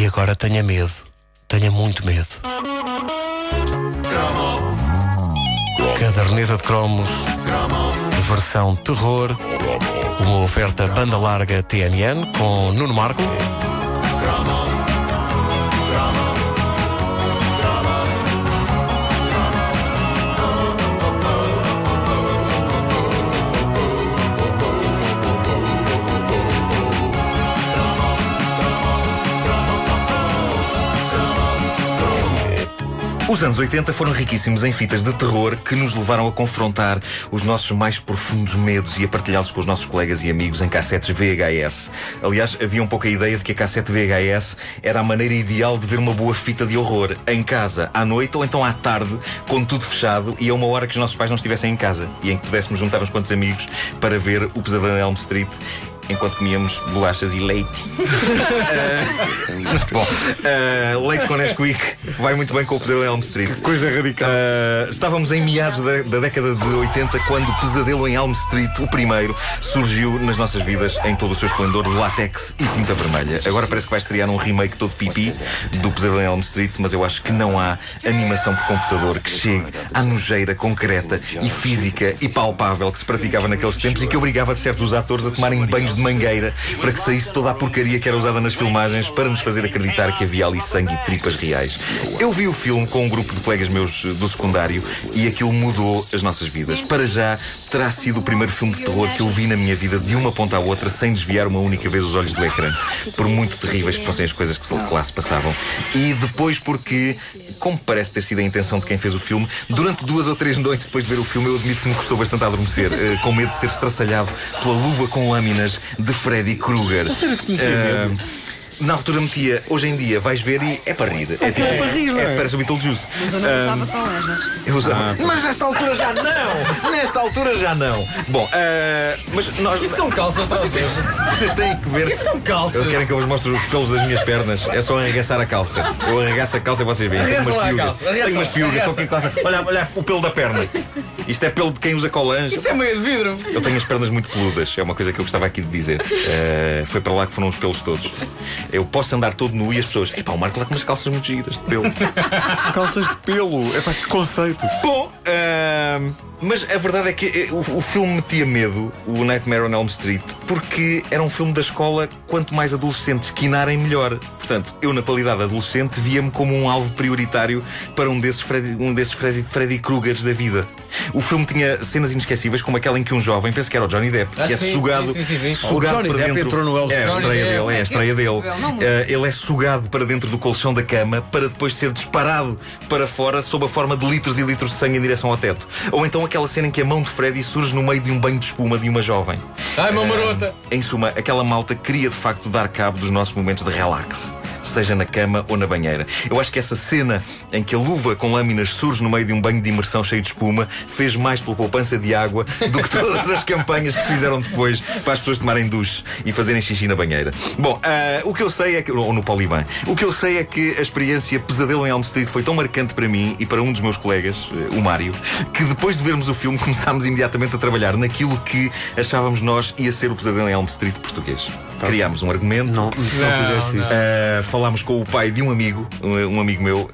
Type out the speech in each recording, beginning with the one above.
E agora tenha medo. Tenha muito medo. Caderneta de cromos, versão terror, uma oferta banda larga TMN com Nuno Marco. Os anos 80 foram riquíssimos em fitas de terror que nos levaram a confrontar os nossos mais profundos medos e a partilhá-los com os nossos colegas e amigos em cassetes VHS. Aliás, havia um pouco a ideia de que a cassete VHS era a maneira ideal de ver uma boa fita de horror em casa, à noite ou então à tarde, com tudo fechado e a uma hora que os nossos pais não estivessem em casa e em que pudéssemos juntar uns quantos amigos para ver o Pesadelo Elm Street enquanto comíamos bolachas e leite. uh, bom, uh, leite com Nesquik vai muito bem com o Pesadelo em Elm Street. Coisa radical. Uh, estávamos em meados da, da, década de 80 quando o Pesadelo em Elm Street, o primeiro, surgiu nas nossas vidas em todo o seu esplendor de látex e tinta vermelha. Agora parece que vai estrear um remake todo pipi do Pesadelo em Elm Street, mas eu acho que não há animação por computador que chegue à nojeira concreta e física e palpável que se praticava naqueles tempos e que obrigava certos atores a tomarem banhos de de mangueira para que saísse toda a porcaria que era usada nas filmagens para nos fazer acreditar que havia ali sangue e tripas reais. Eu vi o filme com um grupo de colegas meus do secundário e aquilo mudou as nossas vidas. Para já, terá sido o primeiro filme de terror que eu vi na minha vida de uma ponta à outra sem desviar uma única vez os olhos do ecrã. Por muito terríveis que fossem as coisas que lá se passavam. E depois porque, como parece ter sido a intenção de quem fez o filme, durante duas ou três noites depois de ver o filme eu admito que me custou bastante a adormecer, eh, com medo de ser estraçalhado pela luva com lâminas de Freddy Krueger. Na altura metia, hoje em dia vais ver e é para rir. É, tipo, é para rir, não é? é parece o Beetlejuice. Mas eu não usava colanjas. Eu usava. Ah. Mas nesta altura já não! Nesta altura já não! Bom, uh, mas nós. Isso são calças, vocês, vocês têm que ver. Isso são calças. Eu querem que eu vos mostre os pelos das minhas pernas. É só arregaçar a calça. Eu arregaço a calça e vocês veem. Tenho umas piugas. Tenho umas piugas. Estou aqui calça. Olha, olha o pelo da perna. Isto é pelo de quem usa colange. Isso é meio de vidro. Eu tenho as pernas muito peludas. É uma coisa que eu gostava aqui de dizer. Uh, foi para lá que foram os pelos todos. Eu posso andar todo nu e as pessoas, epá, o Marco lá com umas calças muito giras de pelo. calças de pelo, epá, que conceito. Bom, uh, mas a verdade é que eh, o, o filme metia medo, o Nightmare on Elm Street, porque era um filme da escola, quanto mais adolescentes quinarem, melhor. Portanto, eu, na qualidade de adolescente, via-me como um alvo prioritário para um desses Freddy, um desses Freddy, Freddy Krugers da vida. O filme tinha cenas inesquecíveis, como aquela em que um jovem, penso que era o Johnny Depp, que é sim, sugado, sim, sim, sugado o Johnny para Depp dentro. entrou no É a estreia Depp. dele, é a estreia dele. possível, não muito. Uh, ele é sugado para dentro do colchão da cama para depois ser disparado para fora sob a forma de litros e litros de sangue em direção ao teto. Ou então aquela cena em que a mão de Freddy surge no meio de um banho de espuma de uma jovem. Ai, uma Uh, em suma, aquela malta queria de facto dar cabo dos nossos momentos de relax. Seja na cama ou na banheira. Eu acho que essa cena em que a luva com lâminas surge no meio de um banho de imersão cheio de espuma fez mais pela poupança de água do que todas as campanhas que se fizeram depois para as pessoas tomarem duche e fazerem xixi na banheira. Bom, ah, o que eu sei é que. Ou no Poliban. O que eu sei é que a experiência Pesadelo em Elm Street foi tão marcante para mim e para um dos meus colegas, eh, o Mário, que depois de vermos o filme começámos imediatamente a trabalhar naquilo que achávamos nós ia ser o Pesadelo em Elm Street português. Criámos um argumento. Não, não, fizeste isso. Uh, falámos com o pai de um amigo, um, um amigo meu, uh,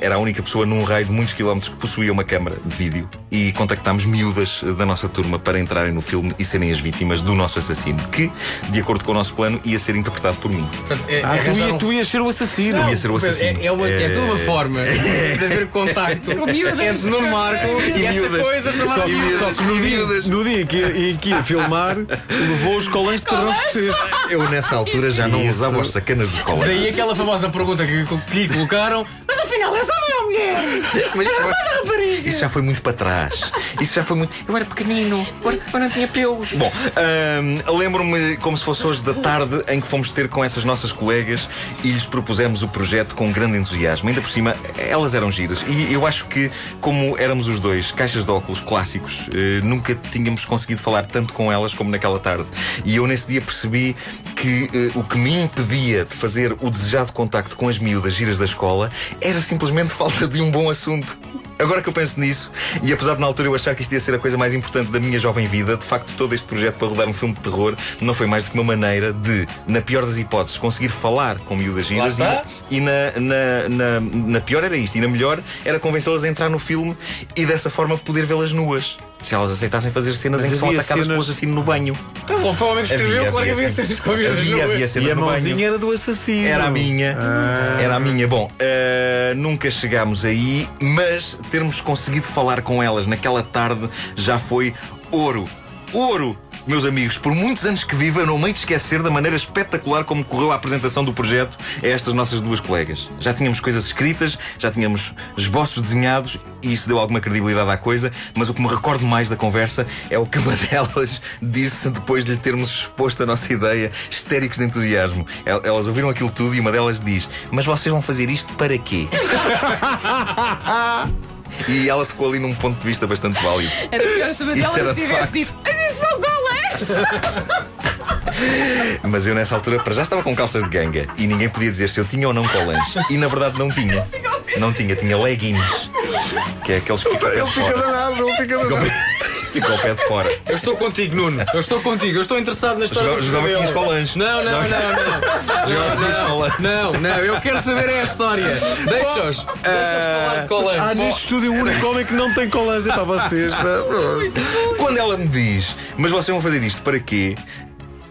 era a única pessoa num raio de muitos quilómetros que possuía uma câmara de vídeo e contactámos miúdas da nossa turma para entrarem no filme e serem as vítimas do nosso assassino, que, de acordo com o nosso plano, ia ser interpretado por mim. Portanto, é- Ah, tu, ia, um- tu ias ser o assassino. Não. ia ser o Pedro, assassino. É, é, uma, é toda uma É- forma de haver contacto entre Nuno Marco e, essa miúdas. coisa chamada Só miúdas. Só que no dia, no dia em que, ia- em que ia filmar, levou os colãs de padrão escocês. Eu, nessa altura, já não Isso. usava os sacanas dos colegas. Daí aquela famosa pergunta que, que lhe colocaram: Mas afinal, essa não é a mulher! Mas isso, Mas a rapariga! isso já foi muito para trás. Isso já foi muito. Eu era pequenino, agora, agora não tinha pelos. Bom, ahm, lembro-me como se fosse hoje da tarde em que fomos ter com essas nossas colegas e lhes propusemos o projeto com grande entusiasmo. Ainda por cima, elas eram giras. E eu acho que, como éramos os dois caixas de óculos clássicos, eh, nunca tínhamos conseguido falar tanto com elas como naquela tarde. E eu nesse dia percebi que eh, o que me impedia de fazer o desejado contacto com as miúdas giras da escola era simplesmente falta de um bom assunto. Agora que eu penso nisso, e apesar de na altura eu achar que isto ia ser a coisa mais importante da minha jovem vida, de facto todo este projeto para rodar um filme de terror não foi mais do que uma maneira de, na pior das hipóteses, conseguir falar com miúdas giras e, e na, na, na, na pior era isto, e na melhor era convencê-las a entrar no filme e dessa forma poder vê-las nuas. Se elas aceitassem fazer cenas Mas em que são havia atacadas cenas- pelo assassino no banho. Então, foi o homem que escreveu, Havia, claro que havia, havia cenas com a vida Havia, havia cenas E a no banho. mãozinha era do assassino. Era a minha. Era a minha. Bom, eh, nunca chegámos aí, mas termos conseguido falar com elas naquela tarde já foi ouro. Ouro! Meus amigos, por muitos anos que vivo, eu não me hei de esquecer da maneira espetacular como correu a apresentação do projeto a estas nossas duas colegas. Já tínhamos coisas escritas, já tínhamos esboços desenhados e isso deu alguma credibilidade à coisa, mas o que me recordo mais da conversa é o que uma delas disse depois de lhe termos exposto a nossa ideia, histéricos de entusiasmo. El- Elas ouviram aquilo tudo e uma delas diz: Mas vocês vão fazer isto para quê? E ela tocou ali num ponto de vista bastante válido. Era pior se de tivesse facto. dito, mas isso são! Mas eu nessa altura para já estava com calças de ganga e ninguém podia dizer se eu tinha ou não colãs. E na verdade não tinha. Não tinha, tinha leggings. Que é aqueles que ficam Ele fica fora. danado, ele fica danado. Pé- Ficam ao pé de fora. Eu estou contigo, Nuno. Eu estou contigo. Eu estou interessado na história Jogava- do jogava com os colãs. Não, não, não, não. Jogava com os Não, colãs. não, não. Eu quero saber é a história. Deixa-os. Deixa-os falar de colãs. Há neste estúdio o único homem que não tem colãs é para vocês. Quando ela me diz, mas vocês vão fazer isto para quê?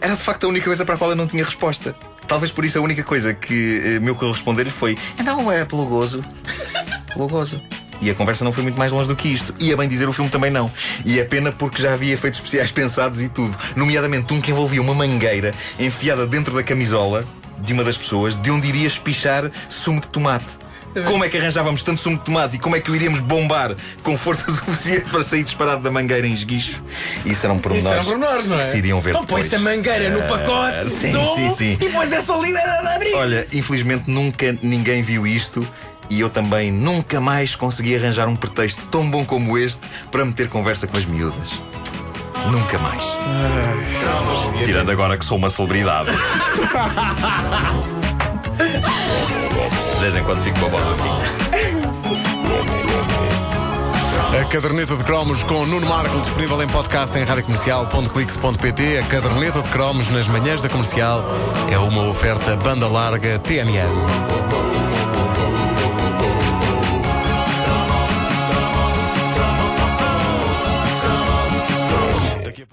Era de facto a única coisa para a qual eu não tinha resposta. Talvez por isso a única coisa que eh, me ocorreu responder-lhe foi: Então é pelo gozo. Pelo gozo. E a conversa não foi muito mais longe do que isto. E a bem dizer, o filme também não. E é pena porque já havia efeitos especiais pensados e tudo. Nomeadamente um que envolvia uma mangueira enfiada dentro da camisola de uma das pessoas, de onde iria espichar sumo de tomate. Como é que arranjávamos tanto sumo de tomate e como é que o iríamos bombar com força suficiente para sair disparado da mangueira em esguicho? Isso eram Isso pormenores. eram pormenores, não é? que se iriam ver então depois. põe-se a mangueira no Ah, pacote, sim, sumo, sim, sim. e depois é só ali a abrir. Olha, infelizmente nunca ninguém viu isto e eu também nunca mais consegui arranjar um pretexto tão bom como este para meter conversa com as miúdas. Nunca mais. Tirando agora que sou uma celebridade. De vez em quando fico com a voz assim. A caderneta de cromos com Nuno Marco disponível em podcast em radiocomercial.clix.pt. A caderneta de cromos nas manhãs da comercial é uma oferta banda larga TMN.